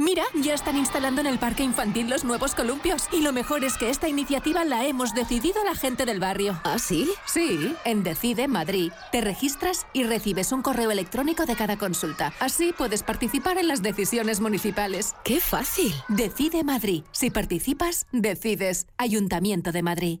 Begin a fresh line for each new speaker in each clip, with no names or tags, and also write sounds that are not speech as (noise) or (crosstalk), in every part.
Mira, ya están instalando en el parque infantil los nuevos columpios. Y lo mejor es que esta iniciativa la hemos decidido la gente del barrio.
¿Ah, sí?
Sí, en Decide Madrid. Te registras y recibes un correo electrónico de cada consulta. Así puedes participar en las decisiones municipales.
¡Qué fácil!
Decide Madrid. Si participas, decides. Ayuntamiento de Madrid.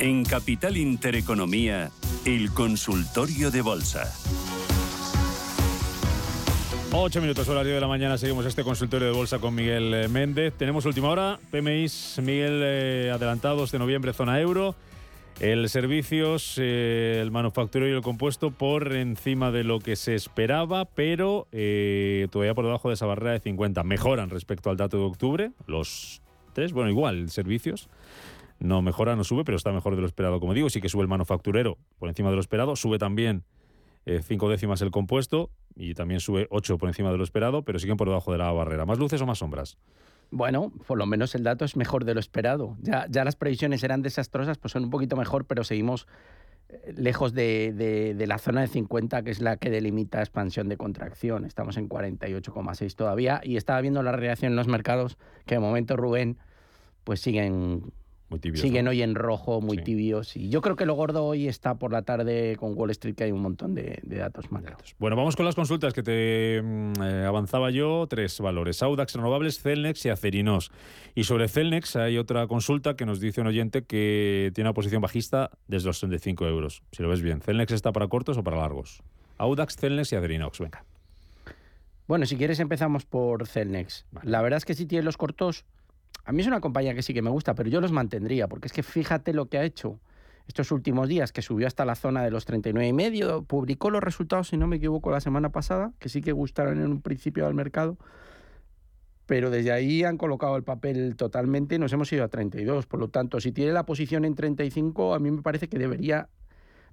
En Capital Intereconomía, el consultorio de bolsa.
Ocho minutos horario de la mañana, seguimos este consultorio de bolsa con Miguel eh, Méndez. Tenemos última hora, PMIs, Miguel, eh, adelantados de noviembre, zona euro. El servicios, eh, el manufacturero y el compuesto por encima de lo que se esperaba, pero todavía por debajo de esa barrera de 50. Mejoran respecto al dato de octubre, los tres, bueno, igual, servicios no mejora, no sube, pero está mejor de lo esperado. Como digo, sí que sube el manufacturero por encima de lo esperado, sube también eh, cinco décimas el compuesto y también sube ocho por encima de lo esperado, pero siguen por debajo de la barrera. ¿Más luces o más sombras?
Bueno, por lo menos el dato es mejor de lo esperado. Ya, ya las previsiones eran desastrosas, pues son un poquito mejor, pero seguimos eh, lejos de, de, la zona de 50, que es la que delimita expansión de contracción. Estamos en 48,6 todavía y estaba viendo la reacción en los mercados, que de momento Rubén, pues siguen Siguen hoy en rojo, muy tibios. Y yo creo que lo gordo hoy está por la tarde con Wall Street, que hay un montón de, datos macro.
Bueno, vamos con las consultas que te mm, eh, avanzaba yo. Tres valores: Audax Renovables, Celnex y Acerinos. Y sobre Celnex hay otra consulta que nos dice un oyente que tiene una posición bajista desde los 65 euros. Si lo ves bien, ¿Celnex está para cortos o para largos? Audax, Celnex y Acerinox. Venga.
Bueno, si quieres empezamos por Celnex. La verdad es que si tiene los cortos a mí es una compañía que sí que me gusta, pero yo los mantendría, porque es que fíjate lo que ha hecho estos últimos días, que subió hasta la zona de los 39 y medio, publicó los resultados, si no me equivoco, la semana pasada, que sí que gustaron en un principio al mercado, pero desde ahí han colocado el papel totalmente nos hemos ido a 32. Por lo tanto, si tiene la posición en 35, a mí me parece que debería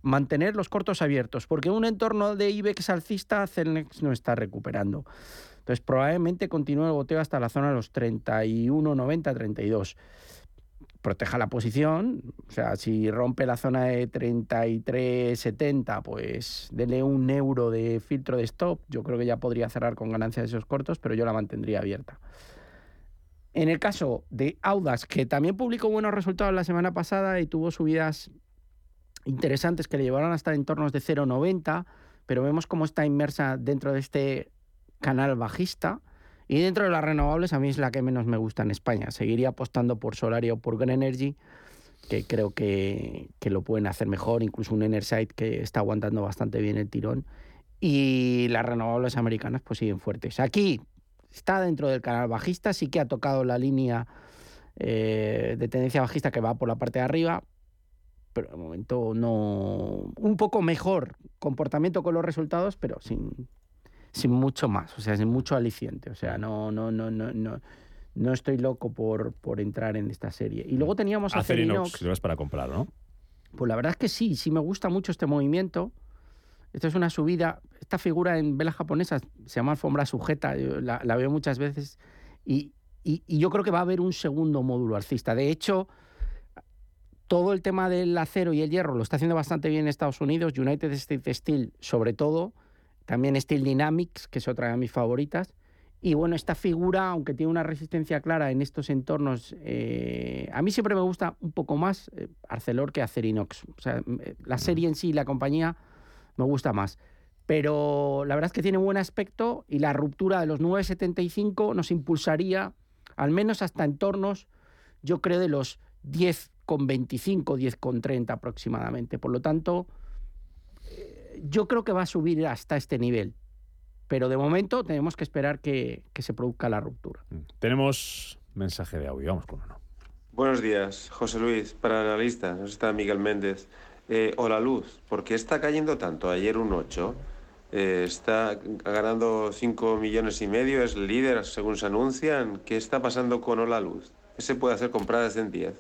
mantener los cortos abiertos, porque un entorno de IBEX alcista, Celnex no está recuperando. Entonces, probablemente continúe el goteo hasta la zona de los 31, 90, 32. Proteja la posición, o sea, si rompe la zona de 33, 70, pues dele un euro de filtro de stop. Yo creo que ya podría cerrar con ganancias de esos cortos, pero yo la mantendría abierta. En el caso de Audas, que también publicó buenos resultados la semana pasada y tuvo subidas interesantes que le llevaron hasta entornos de 0,90, pero vemos cómo está inmersa dentro de este canal bajista. Y dentro de las renovables, a mí es la que menos me gusta en España. Seguiría apostando por Solaria o por Green Energy, que creo que, que lo pueden hacer mejor. Incluso un Enerside que está aguantando bastante bien el tirón. Y las renovables americanas pues siguen fuertes. Aquí está dentro del canal bajista, sí que ha tocado la línea eh, de tendencia bajista que va por la parte de arriba, pero de momento no. Un poco mejor comportamiento con los resultados, pero sin, sin mucho más, o sea, sin mucho aliciente. O sea, no, no, no, no, no, no estoy loco por, por entrar en esta serie. Y luego teníamos
a Acerinox. Es para comprar, ¿no?
Pues la verdad es que sí, sí me gusta mucho este movimiento. Esto es una subida. Esta figura en vela japonesa se llama alfombra sujeta, la, la veo muchas veces. Y, y, y, yo creo que va a haber un segundo módulo alcista. De hecho, todo el tema del acero y el hierro lo está haciendo bastante bien en Estados Unidos. United States Steel, sobre todo. También Steel Dynamics, que es otra de mis favoritas. Y bueno, esta figura, aunque tiene una resistencia clara en estos entornos, eh, a mí siempre me gusta un poco más eh, Arcelor que Acerinox. O sea, eh, la serie en sí, la compañía, me gusta más. Pero la verdad es que tiene buen aspecto y la ruptura de los 9,75 nos impulsaría al menos hasta entornos yo creo, de los 10,25, 10,30 aproximadamente. Por lo tanto, yo creo que va a subir hasta este nivel. Pero de momento tenemos que esperar que, que se produzca la ruptura.
Mm. Tenemos mensaje de audio, vamos con uno.
Buenos días, José Luis, para analistas, está Miguel Méndez. Eh, o la luz, ¿por qué está cayendo tanto? Ayer un 8, eh, está ganando 5 millones y medio, es líder según se anuncian. ¿Qué está pasando con Ola Luz? ¿Qué se puede hacer compradas en 10?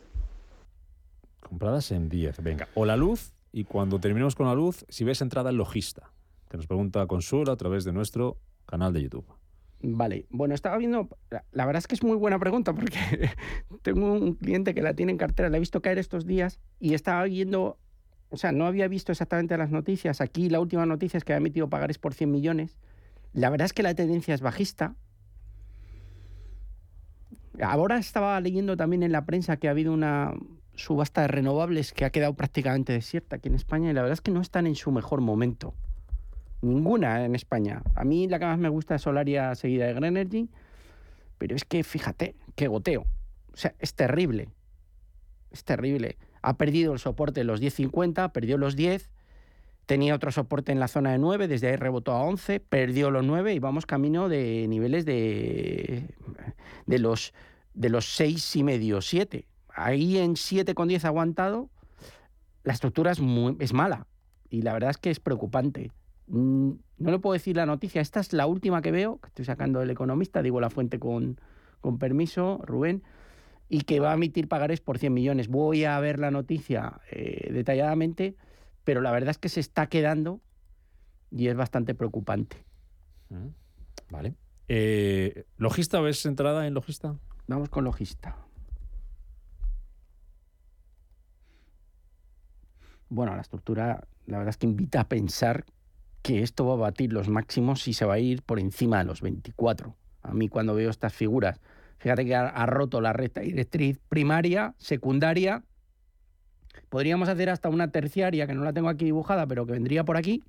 Compradas en 10, venga. O la luz, y cuando terminemos con la luz, si ves entrada en logista, que nos pregunta Consuelo a través de nuestro canal de YouTube.
Vale, bueno, estaba viendo, la verdad es que es muy buena pregunta porque (laughs) tengo un cliente que la tiene en cartera, la he visto caer estos días y estaba viendo, o sea, no había visto exactamente las noticias, aquí la última noticia es que ha emitido pagares por 100 millones, la verdad es que la tendencia es bajista. Ahora estaba leyendo también en la prensa que ha habido una subasta de renovables que ha quedado prácticamente desierta aquí en España y la verdad es que no están en su mejor momento. Ninguna en España. A mí la que más me gusta es Solaria seguida de Greenergy, pero es que fíjate, qué goteo. O sea, es terrible. Es terrible. Ha perdido el soporte de los 10.50, perdió los 10, tenía otro soporte en la zona de 9, desde ahí rebotó a 11, perdió los 9 y vamos camino de niveles de, de los de los 6 y medio, 7. Ahí en 7,10 aguantado, la estructura es, muy, es mala y la verdad es que es preocupante. Mm, no le puedo decir la noticia, esta es la última que veo, que estoy sacando del economista, digo la fuente con, con permiso, Rubén, y que va a emitir pagares por 100 millones. Voy a ver la noticia eh, detalladamente, pero la verdad es que se está quedando y es bastante preocupante.
Mm, Vale. Eh, ¿Logista ves entrada en logista?
Vamos con logista. Bueno, la estructura, la verdad es que invita a pensar que esto va a batir los máximos y se va a ir por encima de los 24. A mí cuando veo estas figuras, fíjate que ha, roto la recta directriz primaria, secundaria, podríamos hacer hasta una terciaria, que no la tengo aquí dibujada, pero que vendría por aquí,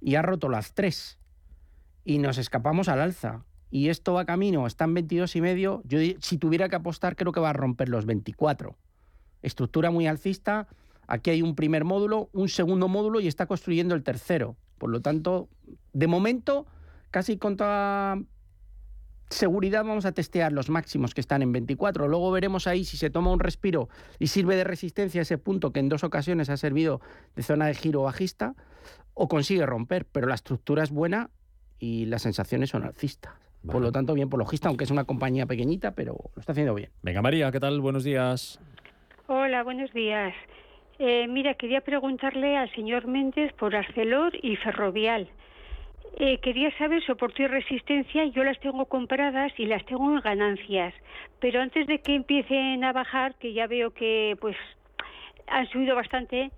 y ha roto las tres. Y nos escapamos al alza. Y esto va camino, está en 22 y medio. Yo si tuviera que apostar, creo que va a romper los 24. Estructura muy alcista. Aquí hay un primer módulo, un segundo módulo y está construyendo el tercero. Por lo tanto, de momento, casi con toda seguridad vamos a testear los máximos que están en 24. Luego veremos ahí si se toma un respiro y sirve de resistencia a ese punto que en dos ocasiones ha servido de zona de giro bajista o consigue romper. Pero la estructura es buena y las sensaciones son alcistas. Por lo tanto, bien por logista, aunque es una compañía pequeñita, pero lo está haciendo bien.
Venga, María, ¿qué tal? Buenos días.
Hola, buenos días. Eh, mira, quería preguntarle al señor Méndez por Arcelor y Ferrovial. Eh, quería saber soporte y resistencia. Yo las tengo compradas y las tengo en ganancias. Pero antes de que empiecen a bajar, que ya veo que pues han subido bastante,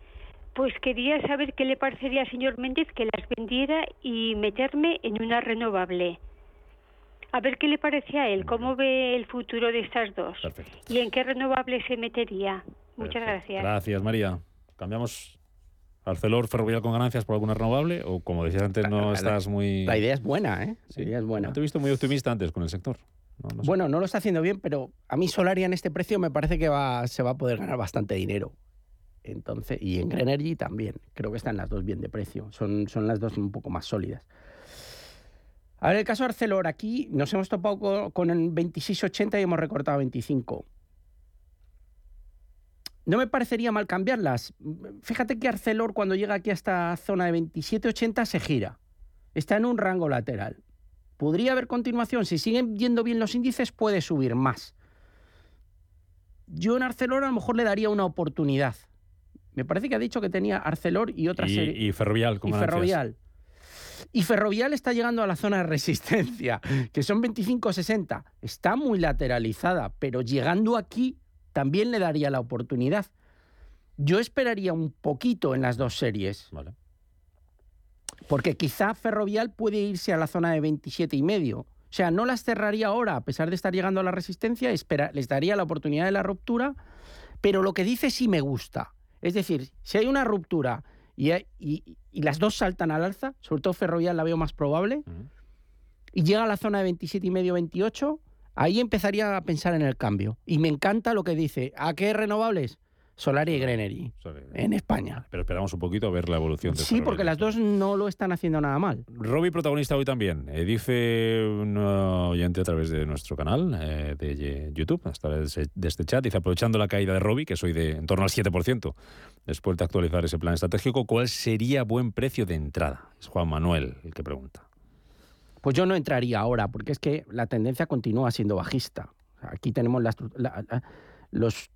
pues quería saber qué le parecería al señor Méndez que las vendiera y meterme en una renovable. A ver qué le parece a él, cómo ve el futuro de estas dos
Perfecto.
y en qué renovable se metería. Muchas
Perfecto.
gracias.
Gracias, María. ¿Cambiamos Arcelor Ferrovial con ganancias por alguna renovable? O como decías antes, no
La-
estás muy...
La idea es buena, ¿eh?
Sí.
La idea es buena.
No Te he visto muy optimista antes con el sector. No, no sé.
Bueno, no lo está haciendo bien, pero a mí Solaria en este precio me parece que va, se va a poder ganar bastante dinero. Entonces, y en Greenergy también. Creo que están las dos bien de precio. Son, son las dos un poco más sólidas. A ver, el caso Arcelor, aquí nos hemos topado con, con el 26,80 y hemos recortado 25. No me parecería mal cambiarlas. Fíjate que Arcelor cuando llega aquí a esta zona de 27,80 se gira. Está en un rango lateral. Podría haber continuación. Si siguen yendo bien los índices, puede subir más. Yo en Arcelor a lo mejor le daría una oportunidad. Me parece que ha dicho que tenía Arcelor y otra
y,
serie.
y Ferrovial con
y. Ferrovial. Y Ferrovial está llegando a la zona de resistencia, que son 25-60. Está muy lateralizada, pero llegando aquí también le daría la oportunidad. Yo esperaría un poquito en las dos series.
Vale.
Porque quizá Ferrovial puede irse a la zona de 27 y medio. O sea, no las cerraría ahora, a pesar de estar llegando a la resistencia, espera, les daría la oportunidad de la ruptura, pero lo que dice sí me gusta. Es decir, si hay una ruptura y, hay- y- y las dos saltan al alza, sobre todo Ferrovial la veo más probable,
Ujú.
y llega a la zona de 27 y medio, 28, Ahí empezaría a pensar en el cambio. Y me encanta lo que dice. ¿A qué renovables? Solar y Greenery en España.
Pero esperamos un poquito a ver la evolución de
Sí, porque las dos no lo están haciendo nada mal.
Robbie, protagonista hoy también. Eh, dice un oyente a través de nuestro canal eh, de YouTube, hasta de este chat, dice, aprovechando la caída de Robbie, que soy de en torno al 7%, después de actualizar ese plan estratégico, ¿cuál sería buen precio de entrada? Es Juan Manuel el que pregunta.
Pues yo no entraría ahora, porque es que la tendencia continúa siendo bajista. Aquí tenemos la, la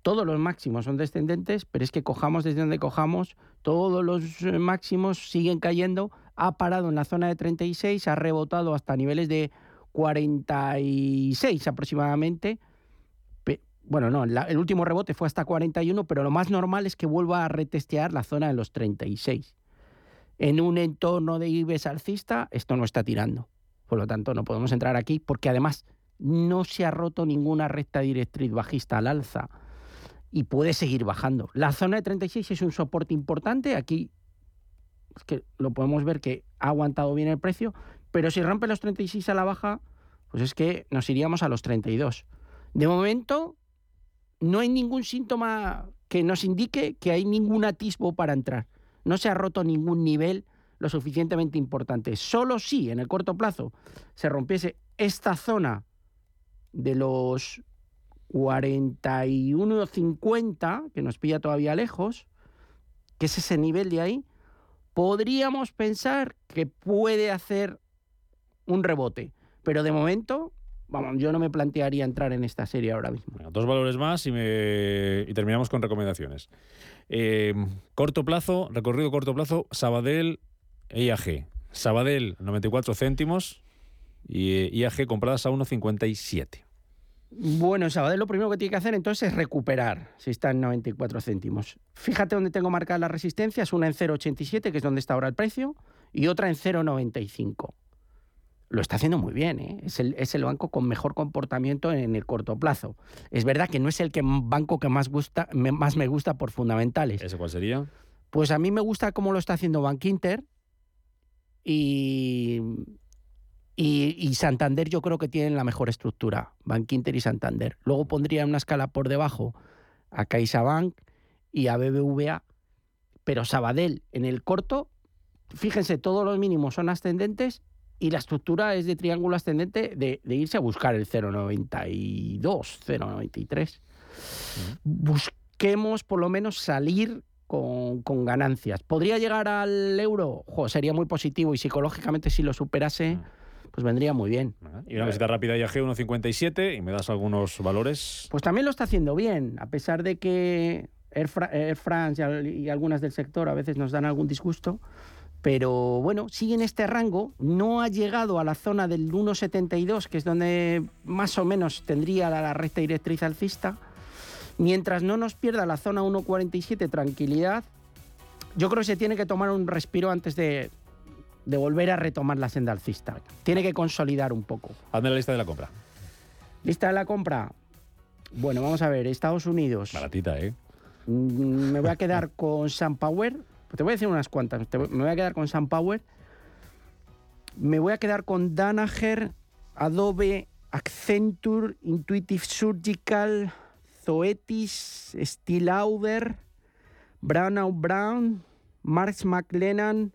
todos los máximos son descendentes, pero es que cojamos desde donde cojamos, todos los eh, máximos siguen cayendo, ha parado en la zona de 36, ha rebotado hasta niveles de 46 aproximadamente. Bueno, no, el último rebote fue hasta 41, pero lo más normal es que vuelva a retestear la zona de los 36. En un entorno de IBEX alcista, esto no está tirando. Por lo tanto, no podemos entrar aquí porque además no se ha roto ninguna recta directriz bajista al alza y puede seguir bajando. La zona de 36 es un soporte importante, aquí que lo podemos ver que ha aguantado bien el precio, pero si rompe los 36 a la baja, pues es que nos iríamos a los 32. De momento, no hay ningún síntoma que nos indique que hay ningún atisbo para entrar. No se ha roto ningún nivel lo suficientemente importante. Solo si en el corto plazo se rompiese esta zona de los 41,50, que nos pilla todavía lejos, que es ese nivel de ahí, podríamos pensar que puede hacer un rebote. Pero de momento, vamos, yo no me plantearía entrar en esta serie ahora mismo.
dos valores más y, y terminamos con recomendaciones. Eh, corto plazo, recorrido corto plazo, Sabadell, IAG. Sabadell, 94 céntimos y IAG compradas a 1,57.
Bueno, Sabadell lo primero que tiene que hacer entonces es recuperar, si está en 94 céntimos. Fíjate dónde tengo marcadas las resistencias, una en 0,87, que es donde está ahora el precio, y otra en 0,95. Lo está haciendo muy bien, ¿eh? es, el, es el banco con mejor comportamiento en el corto plazo. Es verdad que no es el que, banco que más, gusta, más me gusta por fundamentales.
¿Ese cuál sería?
Pues a mí me gusta cómo lo está haciendo Bank Inter y y, Santander yo creo que tienen la mejor estructura, Bank Inter y Santander. Luego pondría una escala por debajo a CaixaBank y a BBVA, pero Sabadell en el corto, fíjense, todos los mínimos son ascendentes y la estructura es de triángulo ascendente de, irse a buscar el 0,92, 0,93. Busquemos por lo menos salir con, ganancias. ¿Podría llegar al euro? sería muy positivo y psicológicamente si lo superase pues vendría muy bien.
Y una visita rápida IAG 1.57 y me das algunos valores.
Pues también lo está haciendo bien, a pesar de que Air, France y, algunas del sector a veces nos dan algún disgusto. Pero bueno, sigue en este rango, no ha llegado a la zona del 1,72, que es donde más o menos tendría la, recta directriz alcista. Mientras no nos pierda la zona 1,47, tranquilidad, yo creo que se tiene que tomar un respiro antes de, de volver a retomar la senda alcista. Tiene que consolidar un poco.
Hazme la lista de la compra.
Lista de la compra. Bueno, vamos a ver, Estados Unidos.
Baratita, ¿eh?
Mm, me voy a quedar (laughs) con SunPower. Te voy a decir unas cuantas. Me voy a quedar con SunPower. Me voy a quedar con Danaher, Adobe, Accenture, Intuitive Surgical, Zoetis, Stilauder, Brown Brown, Marx McLennan,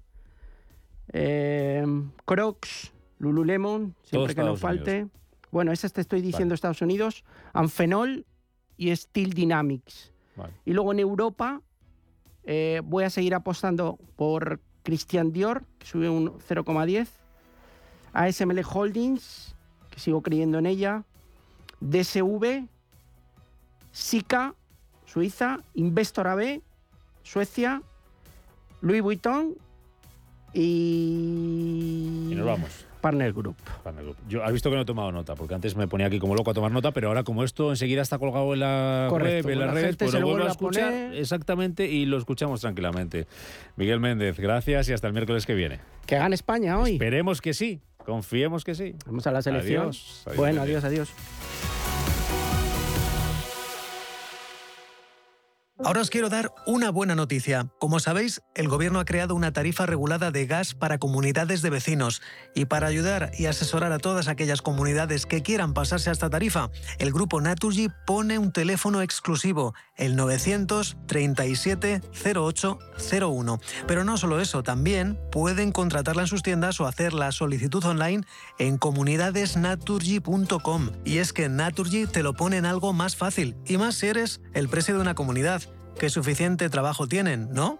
eh, Crocs, Lululemon, siempre que no falte. Bueno, esas te estoy diciendo Estados Unidos. Anfenol y Steel Dynamics. Y luego en Europa eh, voy a seguir apostando por Christian Dior, que sube un 0,10. ASML Holdings, que sigo creyendo en ella. DSV, SICA, Suiza. Investor AB, Suecia. Louis Vuitton y...
Y nos vamos.
Partner Group.
Partner Group. Yo, has visto que no he tomado nota, porque antes me ponía aquí como loco a tomar nota, pero ahora como esto enseguida está colgado en la web, en las redes, pues lo vuelvo a escuchar exactamente y lo escuchamos tranquilamente. Miguel Méndez, gracias y hasta el miércoles que viene.
Que gane España hoy.
Esperemos que sí, confiemos que sí.
Vamos a la selección. bueno, adiós. adiós.
Ahora os quiero dar una buena noticia. Como sabéis, el gobierno ha creado una tarifa regulada de gas para comunidades de vecinos. Y para ayudar y asesorar a todas aquellas comunidades que quieran pasarse a esta tarifa, el grupo Naturgy pone un teléfono exclusivo, el 937 0801. Pero no solo eso, también pueden contratarla en sus tiendas o hacer la solicitud online en comunidadesnaturgy.com. Y es que Naturgy te lo pone en algo más fácil, y más si eres el precio de una comunidad que suficiente trabajo tienen, ¿no?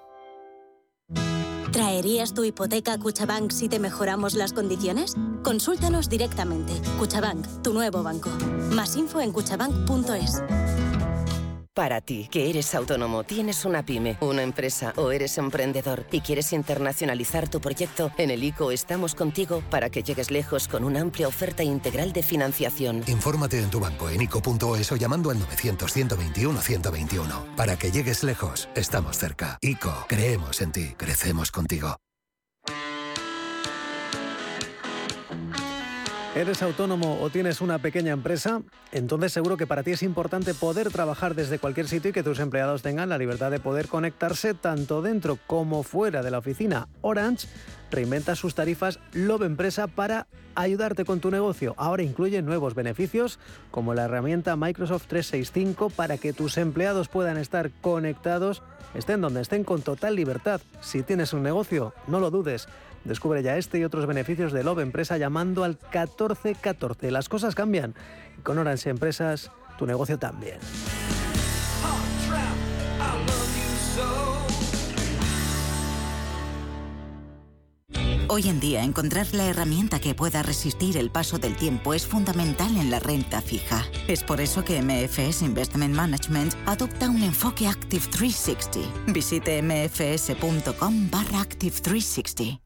¿Traerías tu hipoteca a Cuchabank si te mejoramos las condiciones? Consúltanos directamente. Cuchabank, tu nuevo banco. Más info en cuchabank.es.
Para ti, que eres autónomo, tienes una pyme, una empresa o eres emprendedor y quieres internacionalizar tu proyecto, en el ICO estamos contigo para que llegues lejos con una amplia oferta integral de financiación.
Infórmate en tu banco en ICO.es o llamando al 900-121-121. Para que llegues lejos, estamos cerca. ICO, creemos en ti, crecemos contigo.
¿Eres autónomo o tienes una pequeña empresa? Entonces seguro que para ti es importante poder trabajar desde cualquier sitio y que tus empleados tengan la libertad de poder conectarse tanto dentro como fuera de la oficina. Orange reinventa sus tarifas Love Empresa para ayudarte con tu negocio. Ahora incluye nuevos beneficios como la herramienta Microsoft 365 para que tus empleados puedan estar conectados, estén donde estén con total libertad. Si tienes un negocio, no lo dudes. Descubre ya este y otros beneficios de Love Empresa llamando al 1414. Las cosas cambian. Y con Orange Empresas, tu negocio también.
Hoy en día encontrar la herramienta que pueda resistir el paso del tiempo es fundamental en la renta fija. Es por eso que MFS Investment Management adopta un enfoque Active 360. Visite mfs.com barra Active 360.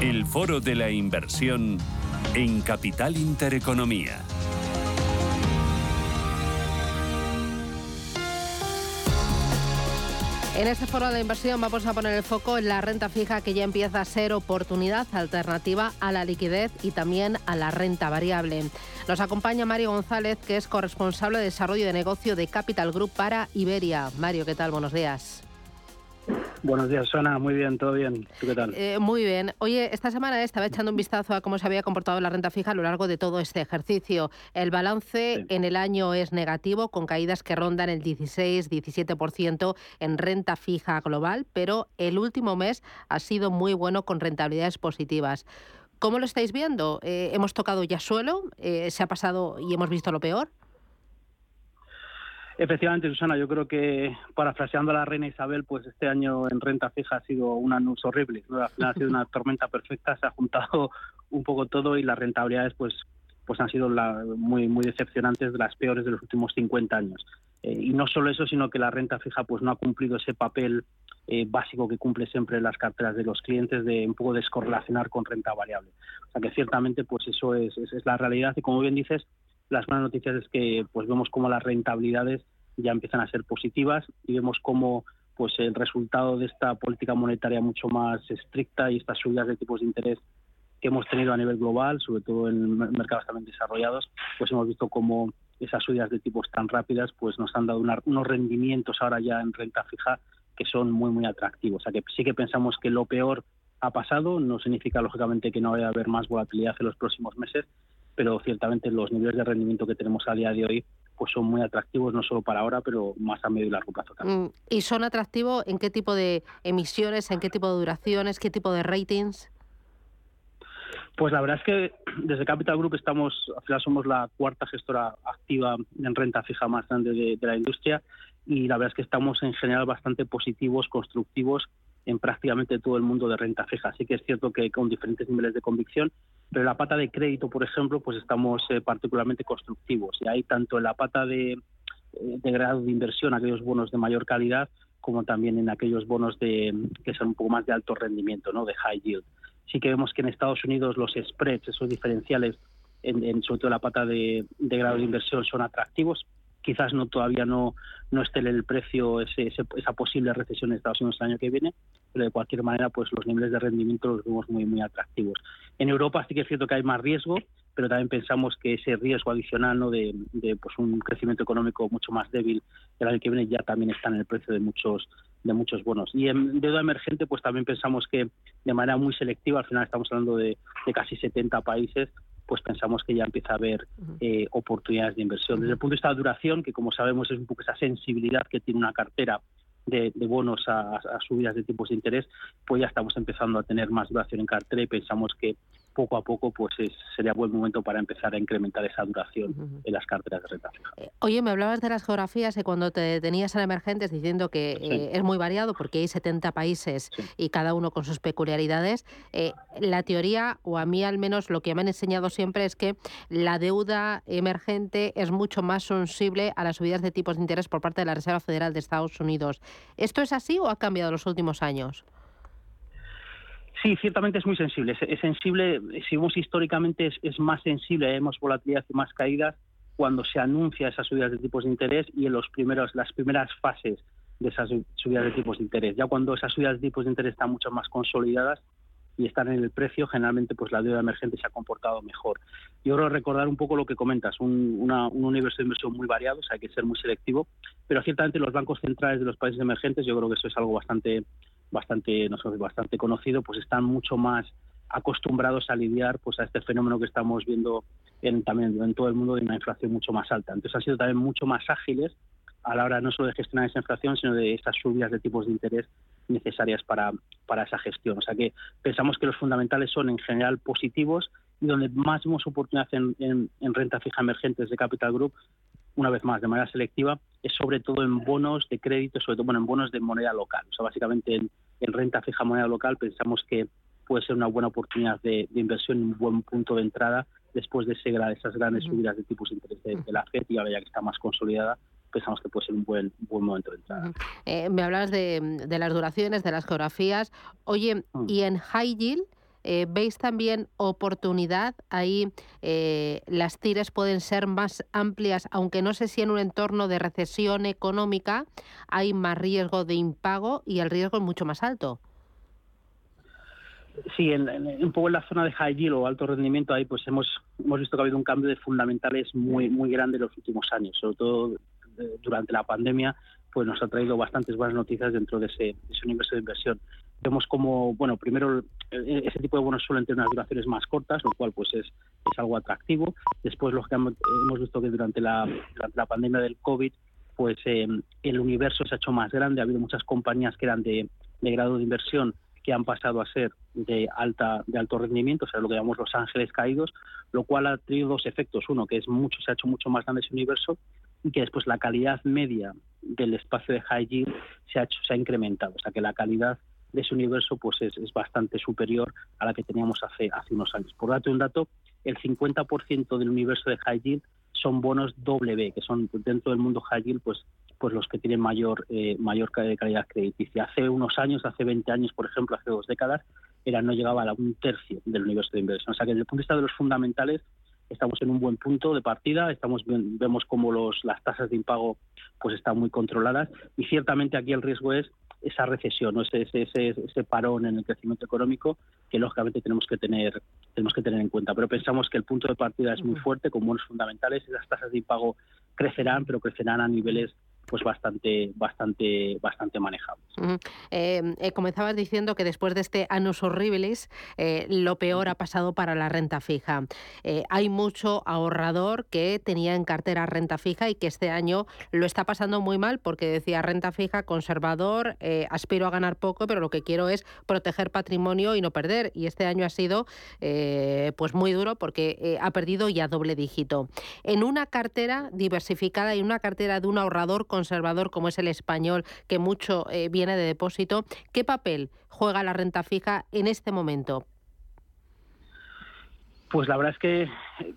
El foro de la inversión en Capital Intereconomía.
En este foro de inversión vamos a poner el foco en la renta fija que ya empieza a ser oportunidad alternativa a la liquidez y también a la renta variable. Nos acompaña Mario González, que es corresponsable de desarrollo de negocio de Capital Group para Iberia. Mario, ¿qué tal? Buenos días.
Buenos días, Sona. Muy bien, todo bien. ¿Tú qué tal?
Eh, muy bien. Oye, esta semana estaba echando un vistazo a cómo se había comportado la renta fija a lo largo de todo este ejercicio. El balance en el año es negativo, con caídas que rondan el 16-17% en renta fija global, pero el último mes ha sido muy bueno con rentabilidades positivas. ¿Cómo lo estáis viendo? Eh, ¿Hemos tocado ya suelo? Eh, ¿Se ha pasado y hemos visto lo peor?
Efectivamente, Susana, yo creo que parafraseando a la reina Isabel, pues este año en renta fija ha sido un anuncio horrible. ha sido una (laughs) tormenta perfecta, se ha juntado un poco todo y las rentabilidades pues pues han sido muy muy decepcionantes, de las peores de los últimos 50 años. Eh, y no solo eso, sino que la renta fija pues no ha cumplido ese papel eh, básico que cumple siempre las carteras de los clientes de un poco descorrelacionar con renta variable. O sea que ciertamente pues eso es, es la realidad y como bien dices, las buenas noticias es que pues vemos cómo las rentabilidades ya empiezan a ser positivas y vemos cómo pues el resultado de esta política monetaria mucho más estricta y estas subidas de tipos de interés que hemos tenido a nivel global, sobre todo en mercados también desarrollados, pues hemos visto cómo esas subidas de tipos tan rápidas pues nos han dado unos rendimientos ahora ya en renta fija que son muy muy atractivos. O sea que sí que pensamos que lo peor ha pasado, no significa lógicamente que no vaya a haber más volatilidad en los próximos meses, pero ciertamente los niveles de rendimiento que tenemos a día de hoy pues son muy atractivos no solo para ahora, pero más a medio y largo plazo también. Mm,
¿Y son atractivos en qué tipo de emisiones, en qué tipo de duraciones, qué tipo de ratings?
Pues la verdad es que desde Capital Group estamos, al final somos la cuarta gestora activa en renta fija más grande de la industria y la verdad es que estamos en general bastante positivos, constructivos en prácticamente todo el mundo de renta fija. Así que es cierto que con diferentes niveles de convicción, pero en la pata de crédito, por ejemplo, pues estamos eh, particularmente constructivos. Y ahí tanto en la pata de, de grado de inversión, aquellos bonos de mayor calidad, como también en aquellos bonos de, que son un poco más de alto rendimiento, ¿no? de high yield. Sí que vemos que en Estados Unidos los spreads, esos diferenciales, en, sobre todo la pata de, grado de inversión, son atractivos. Quizás no todavía no, no esté el precio ese, esa posible recesión en Estados Unidos el año que viene, pero de cualquier manera pues los niveles de rendimiento los vemos muy muy atractivos. En Europa sí que es cierto que hay más riesgo, pero también pensamos que ese riesgo adicional ¿no? de, pues un crecimiento económico mucho más débil el año que viene ya también está en el precio de muchos de muchos bonos. Y en deuda emergente, pues también pensamos que de manera muy selectiva, al final estamos hablando de, casi 70 países, pues pensamos que ya empieza a haber eh, oportunidades de inversión. Desde el punto de vista de duración, que como sabemos es un poco esa sensibilidad que tiene una cartera de, bonos a, a, subidas de tipos de interés, pues ya estamos empezando a tener más duración en cartera y pensamos que poco a poco pues sería buen momento para empezar a incrementar esa duración en las carteras de renta fija.
Eh, oye, me hablabas de las geografías y cuando te tenías en emergentes diciendo que eh, es muy variado porque hay 70 países y cada uno con sus peculiaridades. Eh, la teoría, o a mí al menos lo que me han enseñado siempre es que la deuda emergente es mucho más sensible a las subidas de tipos de interés por parte de la Reserva Federal de Estados Unidos. ¿Esto es así o ha cambiado en los últimos años?
Sí, ciertamente es muy sensible. Es, sensible, si vemos históricamente, es, más sensible, vemos volatilidad y más caídas cuando se anuncia esas subidas de tipos de interés y en los primeros, las primeras fases de esas subidas de tipos de interés. Ya cuando esas subidas de tipos de interés están mucho más consolidadas y están en el precio, generalmente pues la deuda emergente se ha comportado mejor. Yo quiero recordar un poco lo que comentas, un, un universo de inversión muy variado, o sea, hay que ser muy selectivo, pero ciertamente los bancos centrales de los países emergentes, yo creo que eso es algo bastante bastante, no sé, bastante conocido, pues están mucho más acostumbrados a lidiar pues a este fenómeno que estamos viendo en, también en todo el mundo de una inflación mucho más alta. Entonces han sido también mucho más ágiles a la hora no solo de gestionar esa inflación, sino de estas subidas de tipos de interés necesarias para, para esa gestión. O sea que pensamos que los fundamentales son en general positivos y donde más vemos oportunidad en, en renta fija emergentes de Capital Group una vez más, de manera selectiva, es sobre todo en bonos de crédito, sobre todo bueno, en bonos de moneda local. O sea, básicamente en, renta fija moneda local pensamos que puede ser una buena oportunidad de, inversión y un buen punto de entrada después de esas grandes subidas de tipos de interés de, la FED y ahora ya que está más consolidada, pensamos que puede ser un buen, buen momento de entrada.
Eh, me hablas de, las duraciones, de las geografías. Oye, mm. ¿y en high yield? Eh, ¿Veis también oportunidad? Ahí eh, las tires pueden ser más amplias, aunque no sé si en un entorno de recesión económica hay más riesgo de impago y el riesgo es mucho más alto.
Sí, en, un poco en la zona de high yield o alto rendimiento ahí pues hemos, hemos visto que ha habido un cambio de fundamentales muy, muy grande en los últimos años, sobre todo durante la pandemia, pues nos ha traído bastantes buenas noticias dentro de ese, universo de inversión vemos como, bueno, primero e-, ese tipo de bonos suelen tener unas duraciones más cortas, lo cual pues es, es algo atractivo. Después, que hemos visto que durante la, durante la pandemia del COVID, pues em, el universo se ha hecho más grande, ha habido muchas compañías que eran de, de, grado de inversión que han pasado a ser de alta de alto rendimiento, o sea, lo que llamamos los ángeles caídos, lo cual ha tenido dos efectos. Uno, que es mucho, se ha hecho mucho más grande ese universo, y que después la calidad media del espacio de yield se ha, hecho, se ha incrementado, o sea, que la calidad de ese universo pues es, bastante superior a la que teníamos hace, hace unos años. Por dato un dato, el 50% del universo de yield son bonos W, que son dentro del mundo high yield pues, pues los que tienen mayor, eh, mayor calidad crediticia. Hace unos años, hace 20 años, por ejemplo, hace dos décadas, era, no llegaba a un tercio del universo de inversión. O sea que desde el punto de vista de los fundamentales, estamos en un buen punto de partida, estamos vemos como los, las tasas de impago pues están muy controladas y ciertamente aquí el riesgo es esa recesión, ¿no? ese, ese, ese, parón en el crecimiento económico que lógicamente tenemos que tener tenemos que tener en cuenta. Pero pensamos que el punto de partida es muy fuerte, con buenos fundamentales, y las tasas de impago crecerán, pero crecerán a niveles pues bastante, bastante, bastante manejables.
Eh, eh, comenzabas diciendo que después de este Anus Horribilis, eh, lo peor ha pasado para la renta fija. hay mucho ahorrador que tenía en cartera renta fija y que este año lo está pasando muy mal porque decía renta fija, conservador, aspiro a ganar poco, pero lo que quiero es proteger patrimonio y no perder. Y este año ha sido pues muy duro porque ha perdido ya doble dígito. En una cartera diversificada y una cartera de un ahorrador con conservador como es el español, que mucho eh, viene de depósito, ¿qué papel juega la renta fija en este momento?
Pues la verdad es que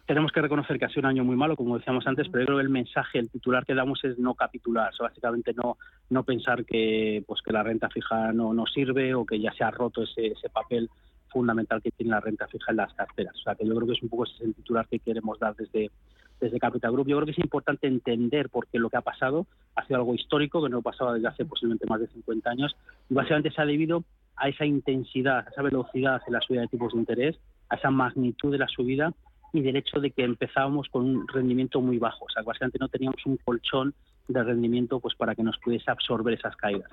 tenemos que reconocer que ha sido un año muy malo, como decíamos antes, pero yo creo que el mensaje, el titular que damos es no capitular, básicamente no, no pensar que, pues que la renta fija no, no sirve o que ya se ha roto ese, ese papel fundamental que tiene la renta fija en las carteras. O sea, que yo creo que es un poco ese titular que queremos dar desde, desde Capital Group. Yo creo que es importante entender por qué lo que ha pasado ha sido algo histórico, que no pasaba desde hace posiblemente más de 50 años, y básicamente se ha debido a esa intensidad, a esa velocidad en la subida de tipos de interés, a esa magnitud de la subida y del hecho de que empezábamos con un rendimiento muy bajo. O sea, básicamente no teníamos un colchón de rendimiento pues para que nos pudiese absorber esas caídas.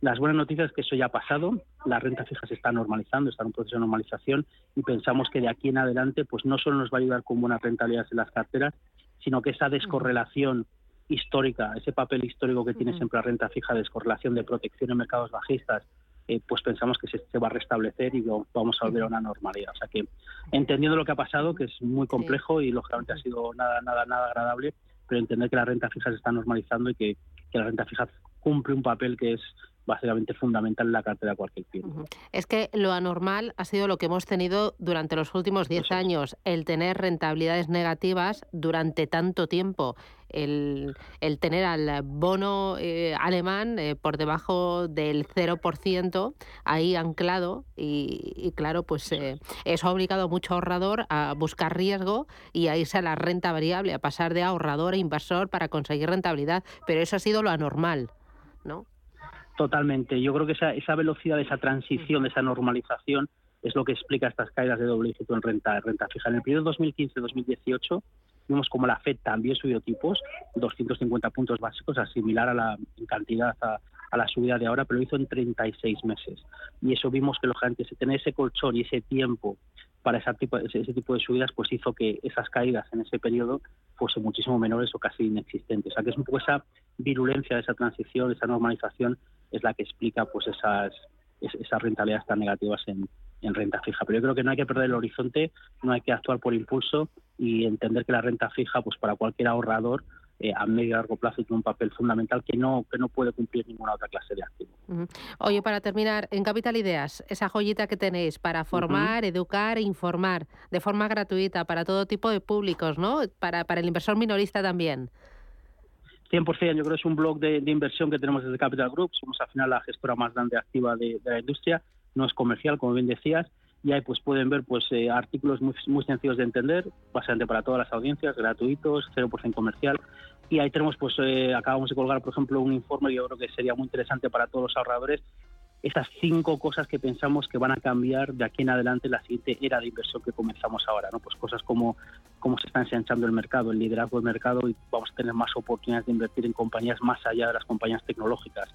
Las buenas noticias es que eso ya ha pasado, la renta fija se está normalizando, está en un proceso de normalización y pensamos que de aquí en adelante pues no solo nos va a ayudar con buenas rentabilidades en las carteras, sino que esa descorrelación histórica, ese papel histórico que tiene siempre la renta fija, descorrelación de protección en mercados bajistas, eh, pues pensamos que se, va a restablecer y vamos a volver a una normalidad. O sea que entendiendo lo que ha pasado, que es muy complejo y lógicamente ha sido nada, nada, nada agradable, pero entender que la renta fija se está normalizando y que, que la renta fija cumple un papel que es básicamente fundamental en la cartera de cualquier tiempo.
Es que lo anormal ha sido lo que hemos tenido durante los últimos 10 años, el tener rentabilidades negativas durante tanto tiempo. El, tener al bono eh, alemán eh, por debajo del 0% ahí anclado y, claro, pues eh, eso ha obligado a mucho ahorrador a buscar riesgo y a irse a la renta variable, a pasar de ahorrador a inversor para conseguir rentabilidad, pero eso ha sido lo anormal, ¿no?
Totalmente. Yo creo que esa, esa velocidad esa transición, esa normalización, es lo que explica estas caídas de doble dígito en renta, renta fija. En el periodo 2015-2018 vimos como la FED también subió tipos, 250 puntos básicos, a similar a la en cantidad a, la subida de ahora, pero lo hizo en 36 meses. Y eso vimos que lógicamente tener ese colchón y ese tiempo para ese tipo, de subidas, pues hizo que esas caídas en ese periodo fuesen muchísimo menores o casi inexistentes. O sea que es un esa virulencia, esa transición, esa normalización es la que explica pues esas, esas rentabilidades tan negativas en, en renta fija. Pero yo creo que no hay que perder el horizonte, no hay que actuar por impulso y entender que la renta fija, pues para cualquier ahorrador, eh, a medio y largo plazo tiene un papel fundamental que no, que no puede cumplir ninguna otra clase de activo.
Oye, para terminar, en Capital Ideas, esa joyita que tenéis para formar, educar e informar de forma gratuita para todo tipo de públicos, ¿no? Para, para el inversor minorista también.
100%, yo creo que es un blog de, inversión que tenemos desde Capital Group. Somos al final la gestora más grande activa de, la industria. No es comercial, como bien decías. Y ahí pues pueden ver pues eh, artículos muy, muy sencillos de entender, básicamente para todas las audiencias, gratuitos, 0% comercial. Y ahí tenemos, pues eh, acabamos de colgar, por ejemplo, un informe que yo creo que sería muy interesante para todos los ahorradores esas cinco cosas que pensamos que van a cambiar de aquí en adelante la siguiente era de inversión que comenzamos ahora, ¿no? Pues cosas como cómo se está ensanchando el mercado, el liderazgo del mercado y vamos a tener más oportunidades de invertir en compañías más allá de las compañías tecnológicas.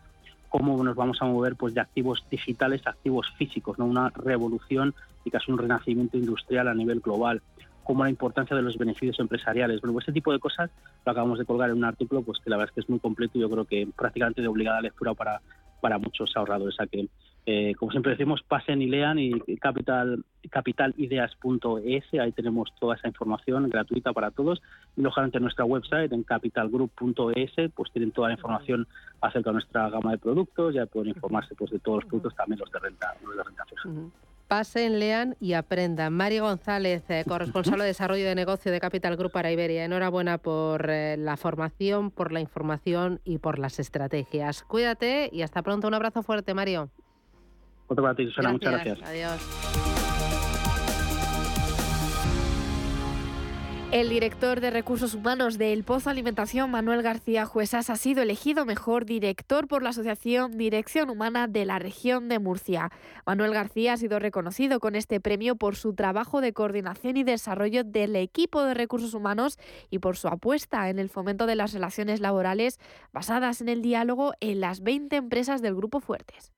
Cómo nos vamos a mover pues de activos digitales a activos físicos, ¿no? Una revolución y casi un renacimiento industrial a nivel global como la importancia de los beneficios empresariales. Bueno, pues ese tipo de cosas lo acabamos de colgar en un artículo pues que la verdad es que es muy completo y yo creo que prácticamente de obligada lectura para para muchos ahorradores. O que, eh, como siempre decimos, pasen y lean y capital, capitalideas.es, ahí tenemos toda esa información gratuita para todos. Y lógicamente en nuestra website, en capitalgroup.es, pues tienen toda la información acerca de nuestra gama de productos, ya pueden informarse pues, de todos los productos, también los de renta, los de renta fija
pasen, lean y aprendan. Mario González, eh, corresponsal de desarrollo de negocio de Capital Group para Iberia. Enhorabuena por eh, la formación, por la información y por las estrategias. Cuídate y hasta pronto. Un abrazo fuerte, Mario.
Otro para ti, Susana. Muchas gracias.
Adiós.
El director de Recursos Humanos de El Pozo Alimentación, Manuel García Juesas, ha sido elegido mejor director por la Asociación Dirección Humana de la región de Murcia. Manuel García ha sido reconocido con este premio por su trabajo de coordinación y desarrollo del equipo de recursos humanos y por su apuesta en el fomento de las relaciones laborales basadas en el diálogo en las 20 empresas del Grupo Fuertes.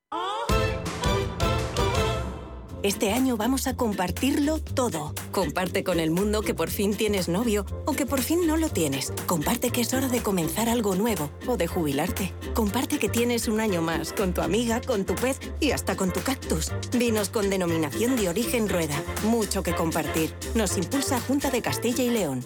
Este año vamos a compartirlo todo. Comparte con el mundo que por fin tienes novio o que por fin no lo tienes. Comparte que es hora de comenzar algo nuevo o de jubilarte. Comparte que tienes un año más con tu amiga, con tu pez y hasta con tu cactus. Vinos con denominación de origen rueda. Mucho que compartir. Nos impulsa Junta de Castilla y León.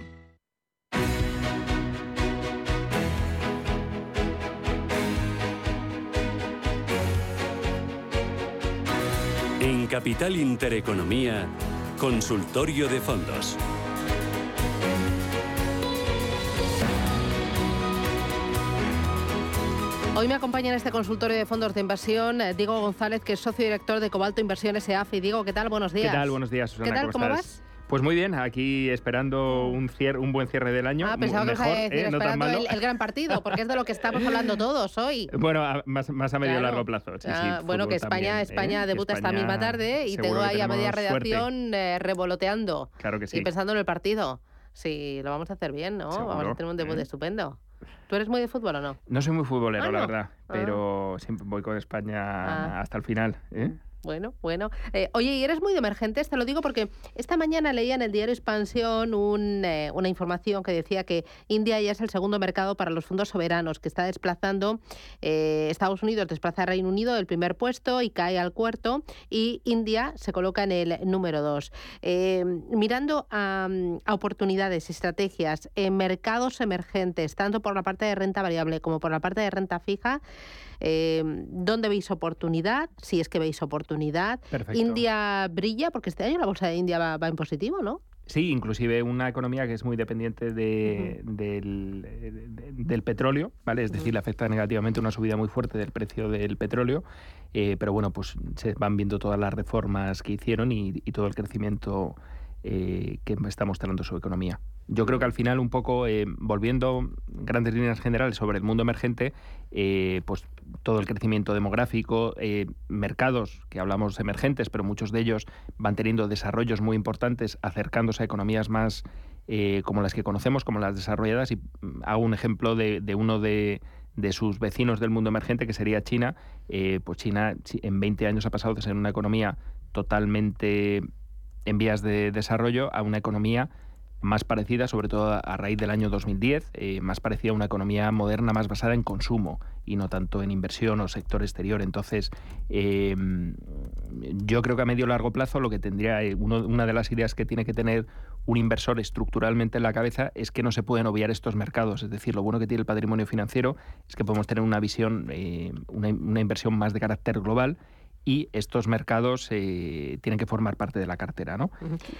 Capital Intereconomía, Consultorio de Fondos.
Hoy me acompaña en este consultorio de fondos de inversión eh, Diego González, que es socio director de Cobalto Inversiones EAF. Diego, ¿qué tal? Buenos días.
¿Qué tal? Buenos días, Susana.
¿Qué tal? ¿Cómo,
estás?
vas?
Pues muy bien, aquí esperando un, cier- un buen cierre del año.
Ah, pensaba que
mejor,
decir
¿eh? no tan
esperando
malo.
el, el gran partido, porque es de lo que estamos hablando todos hoy. (laughs)
Bueno, a- más, más a medio
Claro.
largo plazo. Sí, sí,
Ah, bueno, que España,
también, ¿eh?
España
Que
debuta esta misma tarde y tengo ahí a media redacción eh, revoloteando
Claro que sí.
y pensando en el partido. Sí, lo vamos a hacer bien, ¿no? Vamos a tener un debut
¿eh?
estupendo. ¿Tú eres muy de fútbol o no?
No soy muy futbolero,
Ah,
la verdad,
Ah.
pero siempre voy con España hasta el final. ¿eh?
Bueno, bueno. Eh, oye, y eres muy de emergentes, te lo digo porque esta mañana leía en el diario Expansión un, eh, una información que decía que India ya es el segundo mercado para los fondos soberanos, que está desplazando, eh, Estados Unidos desplaza a Reino Unido del primer puesto y cae al cuarto, y India se coloca en el número dos. Eh, mirando a, mm, a oportunidades y estrategias en mercados emergentes, tanto por la parte de renta variable como por la parte de renta fija, eh, ¿Dónde veis oportunidad? Si es que veis oportunidad.
Perfecto.
India brilla, porque este año la bolsa de India va, va en positivo, ¿no?
Sí, inclusive una economía que es muy dependiente de- del, de- del petróleo, ¿vale? Es decir, le afecta negativamente una subida muy fuerte del precio del petróleo, eh, pero bueno, pues se van viendo todas las reformas que hicieron y, y todo el crecimiento eh, que está mostrando su economía. Yo creo que al final, un poco, eh, volviendo grandes líneas generales sobre el mundo emergente, eh, pues todo el crecimiento demográfico, eh, mercados que hablamos emergentes, pero muchos de ellos van teniendo desarrollos muy importantes, acercándose a economías más eh, como las que conocemos, como las desarrolladas. Y mm, hago un ejemplo de, uno de, de sus vecinos del mundo emergente, que sería China. Pues China chi- en 20 años ha pasado de ser una economía totalmente en vías de desarrollo a una economía más parecida, sobre todo a- raíz del año 2010, eh, más parecida a una economía moderna más basada en consumo y no tanto en inversión o sector exterior. Entonces, eh, yo creo que a medio largo plazo lo que tendría, eh, uno- una de las ideas que tiene que tener un inversor estructuralmente en la cabeza es que no se pueden obviar estos mercados. Es decir, lo bueno que tiene el patrimonio financiero es que podemos tener una visión, eh, una inversión más de carácter global y estos mercados eh, tienen que formar parte de la cartera, ¿no?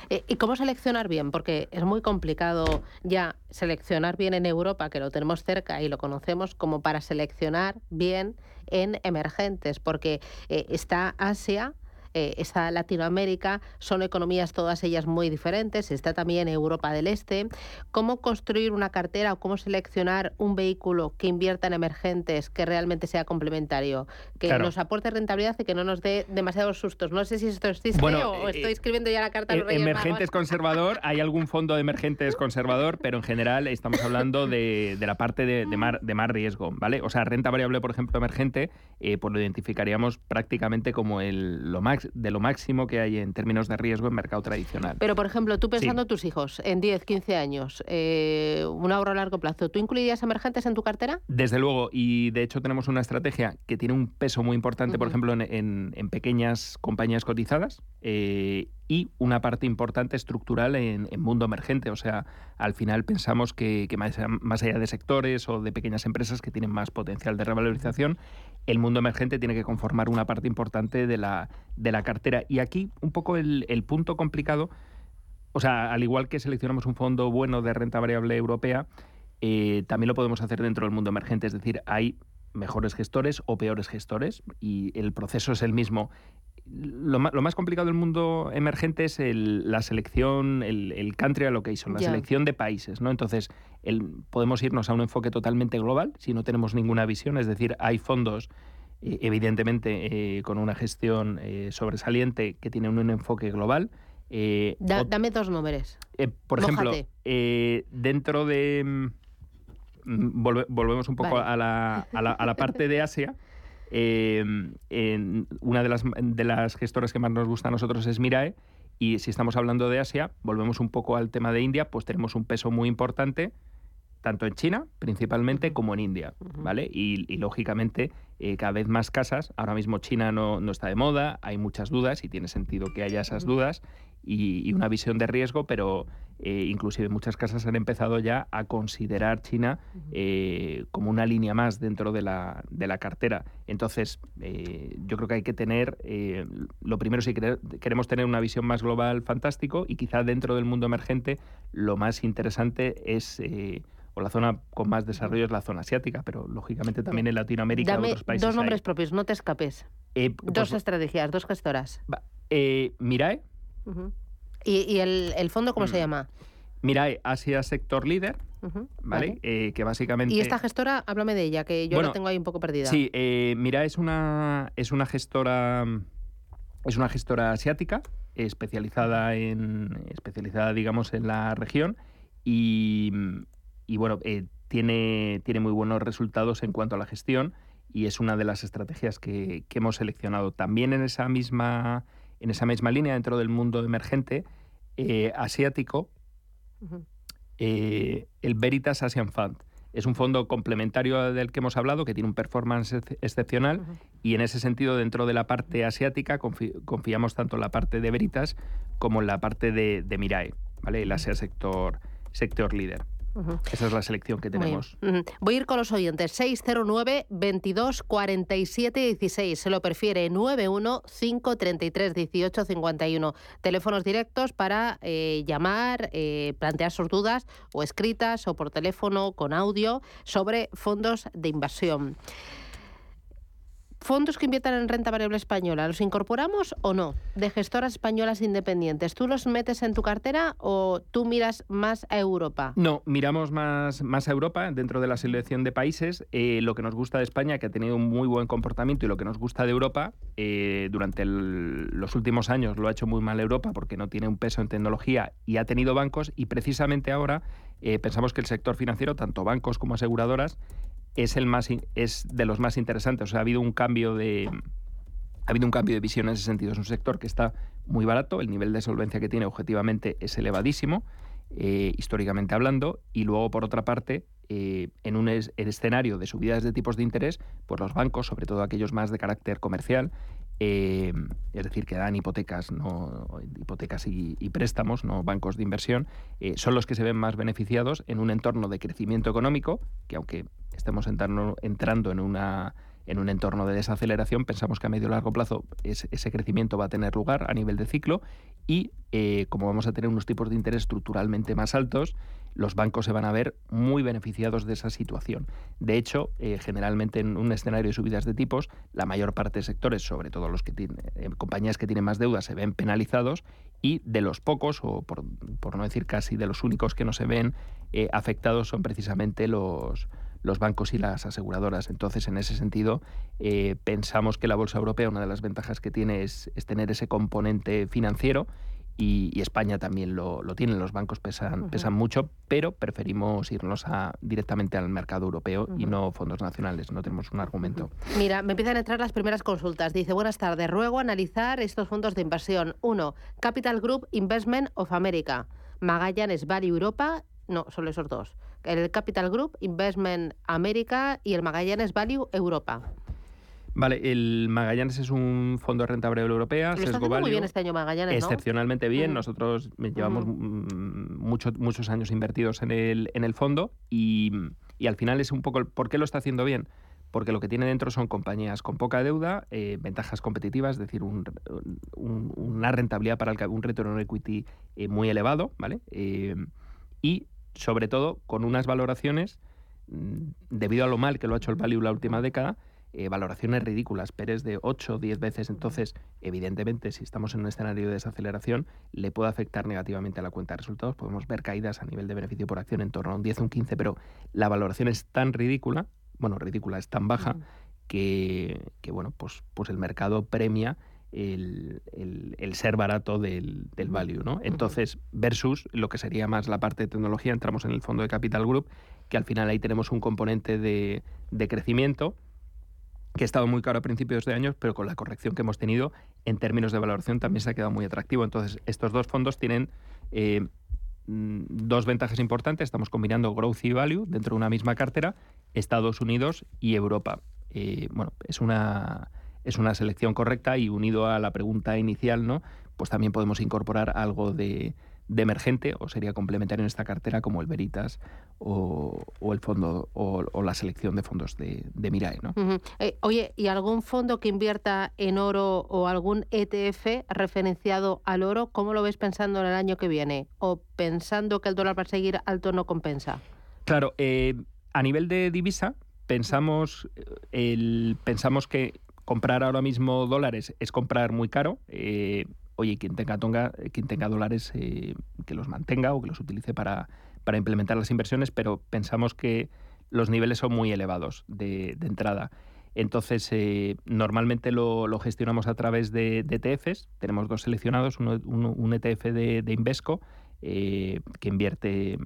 Eh, ¿Y cómo seleccionar bien? Porque es muy complicado ya seleccionar bien en Europa, que lo tenemos cerca y lo conocemos, como para seleccionar bien en emergentes, porque eh, está Asia. Eh, está Latinoamérica, son economías todas ellas muy diferentes, está también Europa del Este. ¿Cómo construir una cartera o cómo seleccionar un vehículo que invierta en emergentes que realmente sea complementario, que nos aporte rentabilidad y que no nos dé demasiados sustos? No sé si esto existe o
eh,
estoy escribiendo ya la carta.
Eh, emergentes conservador, hay algún fondo de emergentes conservador, pero en general estamos hablando de, la parte de, de, más riesgo, ¿vale? O sea, renta variable, por ejemplo, emergente, eh, pues lo identificaríamos prácticamente como el, lo max, de lo máximo que hay en términos de riesgo en mercado tradicional.
Pero, por ejemplo, tú pensando tus hijos en 10, 15 años, eh, un ahorro a largo plazo, ¿tú incluirías emergentes en tu cartera?
Desde luego, y de hecho tenemos una estrategia que tiene un peso muy importante, por ejemplo, en, en, pequeñas compañías cotizadas. Eh, y una parte importante estructural en, mundo emergente. O sea, al final pensamos que, más, allá de sectores o de pequeñas empresas que tienen más potencial de revalorización, el mundo emergente tiene que conformar una parte importante de la, de la cartera. Y aquí un poco el, punto complicado, o sea, al igual que seleccionamos un fondo bueno de renta variable europea, eh, también lo podemos hacer dentro del mundo emergente. Es decir, hay mejores gestores o peores gestores y el proceso es el mismo lo más, complicado del mundo emergente es la selección, el, country allocation, la selección de países, ¿no? Entonces, podemos irnos a un enfoque totalmente global si no tenemos ninguna visión, es decir, hay fondos evidentemente eh, con una gestión eh, sobresaliente que tienen un enfoque global.
dame dos números.
por ejemplo, dentro de... Mm, volvemos un poco a, la, a la parte de Asia. Eh, una de las, de las gestoras que más nos gusta a nosotros es Mirae. Y si estamos hablando de Asia, volvemos un poco al tema de India, pues tenemos un peso muy importante, tanto en China principalmente como en India, ¿vale? Y, lógicamente eh, cada vez más casas, ahora mismo China no, no, está de moda, hay muchas dudas y tiene sentido que haya esas dudas y, una visión de riesgo, pero eh, inclusive muchas casas han empezado ya a considerar China eh, como una línea más dentro de la, de la cartera. Entonces, eh, yo creo que hay que tener, lo primero si queremos tener una visión más global, fantástico, y quizá dentro del mundo emergente lo más interesante es o la zona con más desarrollo es la zona asiática, pero lógicamente también en Latinoamérica
Dame
otros países.
Dos nombres propios, no te escapes. dos pues, estrategias, dos gestoras.
Mirae,
¿Y, el, fondo cómo se mm. llama?
Mirae Asia Sector Leader, ¿vale? Eh, que básicamente...
Y esta gestora, háblame de ella, que yo la tengo ahí un poco perdida.
Sí, eh, Mirae es una, es una gestora... Es una gestora asiática, especializada en. especializada, digamos, en la región. Y, bueno, eh, tiene, tiene muy buenos resultados en cuanto a la gestión. Y es una de las estrategias que, que hemos seleccionado. También en esa misma en esa misma línea dentro del mundo emergente eh, asiático, eh, el Veritas Asian Fund. Es un fondo complementario del que hemos hablado, que tiene un performance excepcional y en ese sentido dentro de la parte asiática confiamos tanto en la parte de Veritas como en la parte de, de Mirae, ¿vale? el Asia Sector, sector Líder. Esa es la selección que tenemos.
Voy a ir con los oyentes. 609 22 47 16. Se lo prefiere 91 533 18 51. Teléfonos directos para eh, llamar, eh, plantear sus dudas o escritas o por teléfono con audio sobre fondos de inversión. Fondos que inviertan en renta variable española, ¿los incorporamos o no? De gestoras españolas independientes, ¿tú los metes en tu cartera o tú miras más a Europa?
No, miramos más, más a Europa dentro de la selección de países. Eh, lo que nos gusta de España, que ha tenido un muy buen comportamiento, y lo que nos gusta de Europa, eh, durante los últimos años lo ha hecho muy mal Europa porque no tiene un peso en tecnología y ha tenido bancos, y precisamente ahora eh, pensamos que el sector financiero, tanto bancos como aseguradoras, es el más es de los más interesantes. O sea, ha habido un cambio de ha habido un cambio de visión en ese sentido. Es un sector que está muy barato, el nivel de solvencia que tiene objetivamente es elevadísimo, eh, históricamente hablando, y luego por otra parte, eh, en un escenario de subidas de tipos de interés, pues los bancos, sobre todo aquellos más de carácter comercial, eh, es decir, que dan hipotecas, no hipotecas y, préstamos, no bancos de inversión, son los que se ven más beneficiados en un entorno de crecimiento económico, que aunque estemos entrando, entrando en, una, en un entorno de desaceleración, pensamos que a medio y largo plazo ese crecimiento va a tener lugar a nivel de ciclo y eh, como vamos a tener unos tipos de interés estructuralmente más altos, los bancos se van a ver muy beneficiados de esa situación. De hecho, eh, generalmente en un escenario de subidas de tipos, la mayor parte de sectores, sobre todo los que tienen eh, compañías que tienen más deuda, se ven penalizados y de los pocos, o por, no decir casi de los únicos que no se ven eh, afectados, son precisamente los, los bancos y las aseguradoras. Entonces, en ese sentido, pensamos que la Bolsa Europea, una de las ventajas que tiene es, es tener ese componente financiero y, España también lo, tiene, los bancos pesan, pesan mucho, pero preferimos irnos a, directamente al mercado europeo y no fondos nacionales, no tenemos un argumento.
Mira, me empiezan a entrar las primeras consultas. Dice, buenas tardes, ruego analizar estos fondos de inversión. Uno, Capital Group Investment of America, Magallanes Valley Europa, no, solo esos dos. El Capital Group Investment America y el Magallanes Value Europa.
Vale, el Magallanes es un fondo de renta variable europea.
Lo está muy bien este año Magallanes,
Excepcionalmente bien. Nosotros llevamos muchos muchos años invertidos en el, en el fondo y, al final es un poco... ¿Por qué lo está haciendo bien? Porque lo que tiene dentro son compañías con poca deuda, eh, ventajas competitivas, es decir, una rentabilidad para el, un return on equity eh, muy elevado, ¿vale? Eh, y sobre todo con unas valoraciones, mm, debido a lo mal que lo ha hecho el value la última década, eh, valoraciones ridículas, PERES de 8 o 10 veces. Entonces, evidentemente, si estamos en un escenario de desaceleración, le puede afectar negativamente a la cuenta de resultados. Podemos ver caídas a nivel de beneficio por acción en torno a un 10 o un 15, pero la valoración es tan ridícula, bueno, ridícula, es tan baja, que, bueno, pues, pues el mercado premia el, ser barato del, value, ¿no? Entonces, versus lo que sería más la parte de tecnología, entramos en el fondo de Capital Group, que al final ahí tenemos un componente de, de crecimiento, que ha estado muy caro a principios de años, pero con la corrección que hemos tenido en términos de valoración también se ha quedado muy atractivo. Entonces, estos dos fondos tienen eh, mm, dos ventajas importantes. Estamos combinando growth y value dentro de una misma cartera, Estados Unidos y Europa. Eh, bueno, es una, es una selección correcta y unido a la pregunta inicial, ¿no? Pues también podemos incorporar algo de, de emergente o sería complementario en esta cartera como el Veritas o, el fondo o, la selección de fondos de, de Mirae. ¿no?
Eh, oye, ¿y algún fondo que invierta en oro o algún ETF referenciado al oro, cómo lo ves pensando en el año que viene? ¿O pensando que el dólar va a seguir alto no compensa?
Claro, eh, a nivel de divisa, pensamos, el, pensamos que comprar ahora mismo dólares es comprar muy caro. Eh, oye, quien tenga, tonga, quien tenga dólares, eh, que los mantenga o que los utilice para, implementar las inversiones, pero pensamos que los niveles son muy elevados de, entrada. Entonces, eh, normalmente lo, gestionamos a través de, ETFs. Tenemos dos seleccionados, uno, un ETF de, Invesco, eh, que invierte,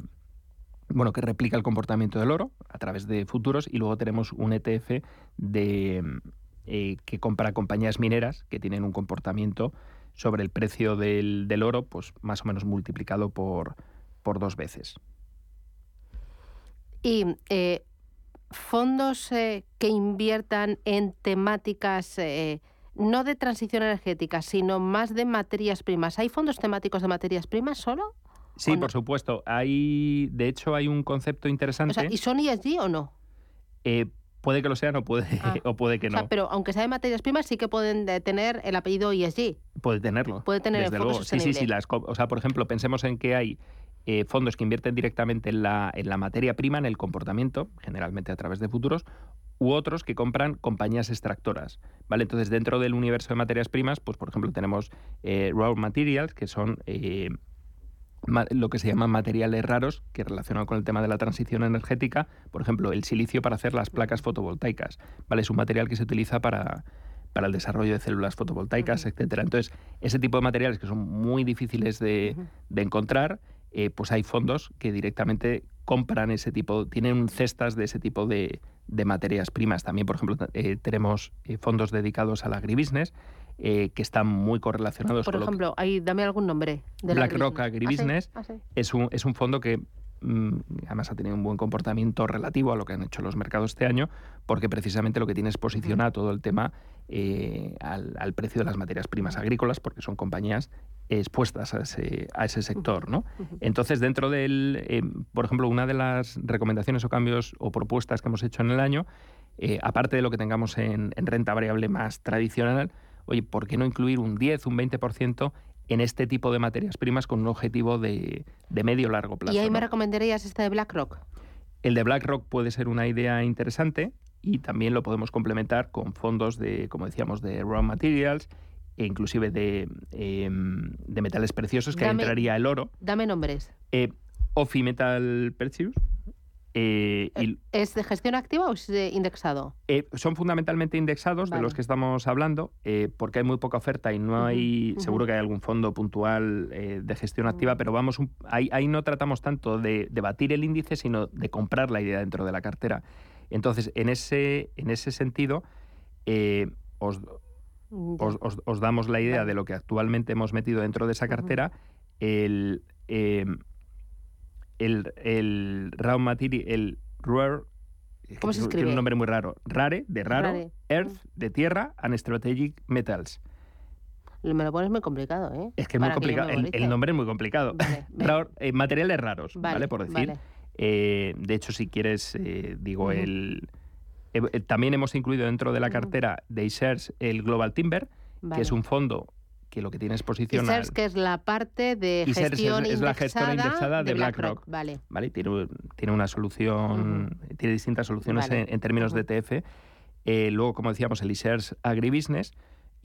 bueno, que replica el comportamiento del oro a través de futuros, y luego tenemos un ETF de, que compra compañías mineras que tienen un comportamiento sobre el precio del, oro, pues más o menos multiplicado por, por dos veces.
Y eh, fondos eh, que inviertan en temáticas eh, no de transición energética, sino más de materias primas. ¿Hay fondos temáticos de materias primas solo?
Sí, por supuesto. Hay, de hecho, hay un concepto interesante.
¿Y son ESG o no?
Puede que lo sean o puede, ah. (laughs) o puede que no.
pero aunque sea de materias primas, sí que pueden tener el apellido ESG.
Puede tenerlo.
Puede tener
desde luego. Sí, sí, sí. o sea, por ejemplo, pensemos en que hay eh, fondos que invierten directamente en la, en la materia prima, en el comportamiento, generalmente a través de futuros, u otros que compran compañías extractoras. ¿vale? Entonces, dentro del universo de materias primas, pues por ejemplo, tenemos eh, raw materials, que son eh, lo que se llaman materiales raros que relacionado con el tema de la transición energética, por ejemplo, el silicio para hacer las placas fotovoltaicas, ¿vale? Es un material que se utiliza para, para el desarrollo de células fotovoltaicas, etcétera. Entonces, ese tipo de materiales que son muy difíciles de, encontrar, eh, pues hay fondos que directamente compran ese tipo, tienen cestas de ese tipo de, materias primas. También, por ejemplo, eh, tenemos eh, fondos dedicados al agribusiness eh, que están muy correlacionados.
Por ejemplo, ahí dame algún nombre.
De BlackRock Agribusiness ¿Ah, ¿Ah, Es, un, es un fondo que mm, además ha tenido un buen comportamiento relativo a lo que han hecho los mercados este año, porque precisamente lo que tiene es posicionar todo el tema eh, al, precio de las materias primas agrícolas, porque son compañías expuestas a ese, a ese sector. ¿no? Entonces, dentro del, eh, por ejemplo, una de las recomendaciones o cambios o propuestas que hemos hecho en el año, aparte de lo que tengamos en renta variable más tradicional, oye, ¿por qué no incluir un 10, un 20% en este tipo de materias primas con un objetivo de, de medio largo plazo.
¿Y ahí me recomendarías este de BlackRock?
El de BlackRock puede ser una idea interesante y también lo podemos complementar con fondos de, como decíamos, de raw materials e inclusive de, em, de metales preciosos, que ahí entraría el oro.
Dame nombres.
Eh, Ofi Metal Precious. Eh, y
¿Es de gestión activa o es de indexado?
eh, son fundamentalmente indexados de los que estamos hablando, eh, porque hay muy poca oferta y no hay, seguro que hay algún fondo puntual eh, de gestión activa, pero vamos, un- ahí, ahí no tratamos tanto de, de batir el índice, sino de comprar la idea dentro de la cartera. Entonces, en ese, en ese sentido, eh, os, os, os- os damos la idea de lo que actualmente hemos metido dentro de esa cartera, el, eh, el, el raw material, el rare,
¿Cómo se escribe?
Tiene un nombre muy raro. Rare, de raro,
Rare.
Earth, de tierra, and Strategic Metals.
Me lo pones muy complicado, ¿eh?
Es que es muy complicado. el, nombre es muy complicado. (laughs) Raro- eh, materiales raros, ¿vale?
Vale,
Por decir.
vale.
Eh, de hecho, si quieres, eh, digo, el. eh, también hemos incluido dentro de la cartera de iShares el Global Timber,
Vale.
que es un fondo que lo que tiene es
SERS, que es la parte de
Y SERS es-
gestión
es la gestora indexada de BlackRock.
Vale.
¿vale? Tiene, tiene una solución, tiene distintas soluciones
Vale.
en, en términos de ETF. Eh, luego, como decíamos, el iShares Agribusiness.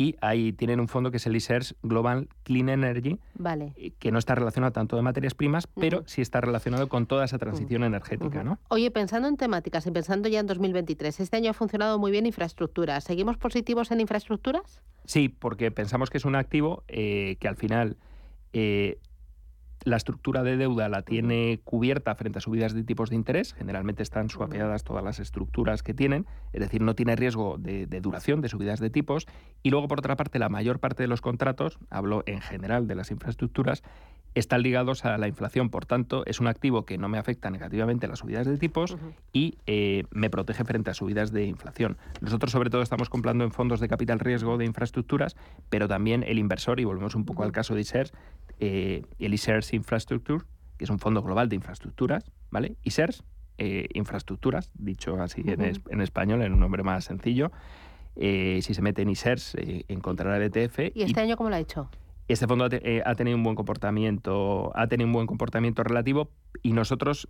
Y ahí tienen un fondo que es el iShares Global Clean Energy,
Vale.
eh, que no está relacionado tanto de materias primas, pero sí está relacionado con toda esa transición energética, ¿no?
Oye, pensando en temáticas y pensando ya en 2023, este año ha funcionado muy bien infraestructura. ¿Seguimos positivos en infraestructuras?
Sí, porque pensamos que es un activo eh, que al final eh, la estructura de deuda la tiene cubierta frente a subidas de tipos de interés. Generalmente están suapeadas todas las estructuras que tienen, es decir, no tiene riesgo de, de duración de subidas de tipos. Y luego, por otra parte, la mayor parte de los contratos, hablo en general de las infraestructuras, están ligados a la inflación. Por tanto, es un activo que no me afecta negativamente las subidas de tipos y eh, me protege frente a subidas de inflación. Nosotros, sobre todo, estamos comprando en fondos de capital riesgo de infraestructuras, pero también el inversor, y volvemos un poco al caso de ISERS, eh, el ISERS Infrastructure, que es un fondo global de infraestructuras, ¿vale? ISERS, eh, infraestructuras, dicho así en, es- en español, en un nombre más sencillo. Eh, si se mete en ISERS, eh, encontrará el ETF.
¿Y este año cómo lo ha hecho?
Este fondo ha, te- eh, ha tenido un buen comportamiento, ha tenido un buen comportamiento relativo y nosotros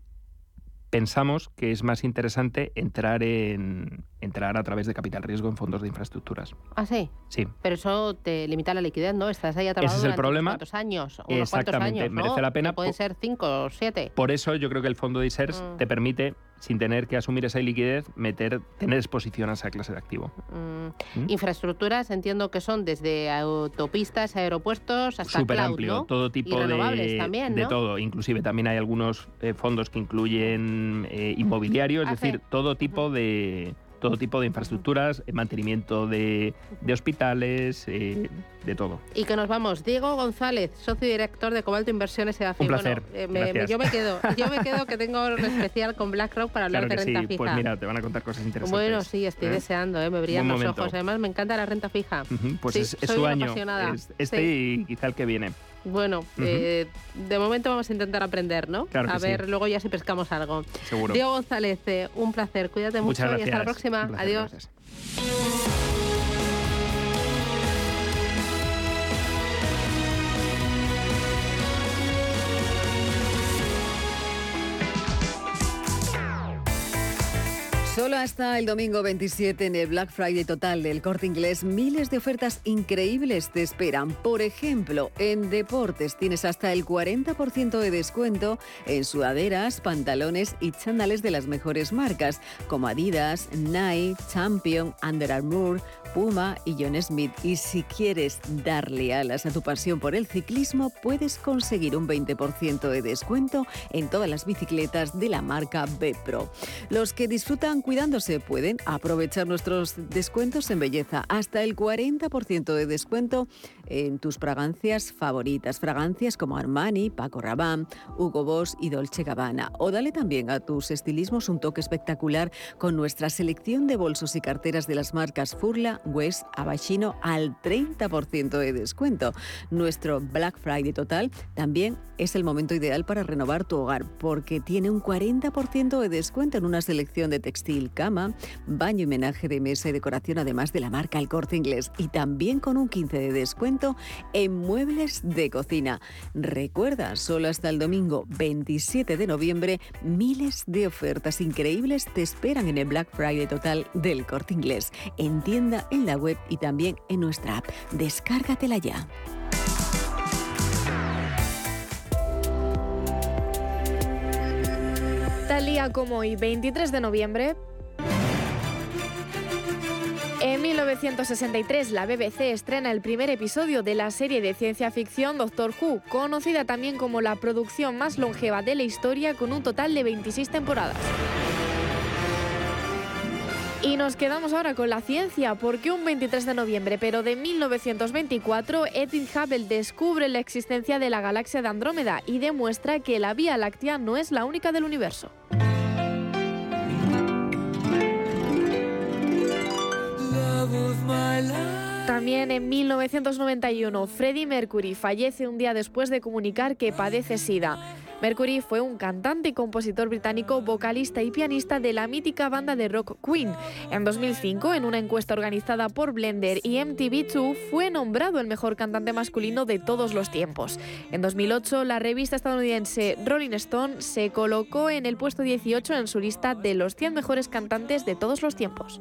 pensamos que es más interesante entrar en entrar a través de capital riesgo en fondos de infraestructuras.
Ah, sí.
Sí.
Pero eso te limita la liquidez, ¿no? Estás ahí atrapado
Ese es el problema.
unos cuantos años, unos cuantos
Exactamente,
años, ¿no?
merece la pena
Pueden ser cinco o siete.
Por eso yo creo que el fondo de ISERS
Mm.
te permite, sin tener que asumir esa liquidez, meter, tener exposición a esa clase de activo.
Mm,
¿Mm?
Infraestructuras entiendo que son desde autopistas, aeropuertos hasta
Súper amplio,
¿no?
todo tipo
y
de,
también,
de todo. Inclusive también hay algunos eh, fondos que incluyen eh, inmobiliario, es decir, todo tipo de todo tipo de infraestructuras, eh, mantenimiento de, de hospitales, eh, de todo.
Y que nos vamos. Diego González, socio y director de Cobalto Inversiones EDAFIN.
Un placer,
Bueno, eh, me- yo me quedo, (laughs) yo me quedo que tengo un especial con BlackRock para hablar
Claro
de renta
sí,
fija.
pues mira, te van a contar cosas interesantes.
Bueno, sí, estoy
¿eh?
deseando, ¿eh? me brillan los ojos. Además, me encanta la renta fija.
Ujú, Pues
Sí,
es, es
soy
su año,
apasionada.
es este
Sí.
y quizá el que viene.
Bueno, eh, de momento vamos a intentar aprender, ¿no?
Claro
a
sí.
ver luego ya si pescamos algo.
Seguro.
Diego González, eh, un placer. Cuídate
Muchas
mucho y hasta la próxima.
Placer,
Adiós.
gracias.
Solo hasta el domingo 27 en el Black Friday total del corte inglés, miles de ofertas increíbles te esperan. Por ejemplo, en deportes tienes hasta el 40% de descuento en sudaderas, pantalones y chándales de las mejores marcas, como Adidas, Nike, Champion, Under Armour, Puma y John Smith. Y si quieres darle alas a tu pasión por el ciclismo, puedes conseguir un 20% de descuento en todas las bicicletas de la marca B-Pro. Los que disfrutan cuidándose pueden aprovechar nuestros descuentos en belleza. Hasta el 40% de descuento en tus fragancias favoritas. Fragancias como Armani, Paco Rabanne, Hugo Boss y Dolce Gabbana. O dale también a tus estilismos un toque espectacular con nuestra selección de bolsos y carteras de las marcas Furla, West, Abashino al 30% de descuento. Nuestro Black Friday total también es el momento ideal para renovar tu hogar porque tiene un 40% de descuento en una selección de textil, cama, baño y menaje de mesa y decoración además de la marca El Corte Inglés y también con un 15% de descuento 20% en muebles de cocina. Recuerda, solo hasta el domingo 27 de noviembre, miles de ofertas increíbles te esperan en el Black Friday total del corte inglés, en tienda, en la web y también en nuestra app. Descárgatela ya.
Tal día como hoy, 23 de noviembre, en 1963, la BBC estrena el primer episodio de la serie de ciencia ficción Doctor Who, conocida también como la producción más longeva de la historia con un total de 26 temporadas. Y nos quedamos ahora con la ciencia, porque un 23 de noviembre, pero de 1924, Edwin Hubble descubre la existencia de la galaxia de Andrómeda y demuestra que la Vía Láctea no es la única del universo. También en 1991, Freddie Mercury fallece un día después de comunicar que padece SIDA. Mercury fue un cantante y compositor británico, vocalista y pianista de la mítica banda de rock Queen. En 2005, en una encuesta organizada por Blender y MTV2, fue nombrado el mejor cantante masculino de todos los tiempos. En 2008, la revista estadounidense Rolling Stone se colocó en el puesto 18 en su lista de los 100 mejores cantantes de todos los tiempos.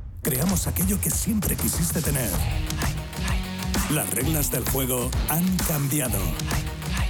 Creamos aquello que siempre quisiste tener. Las reglas del juego han cambiado.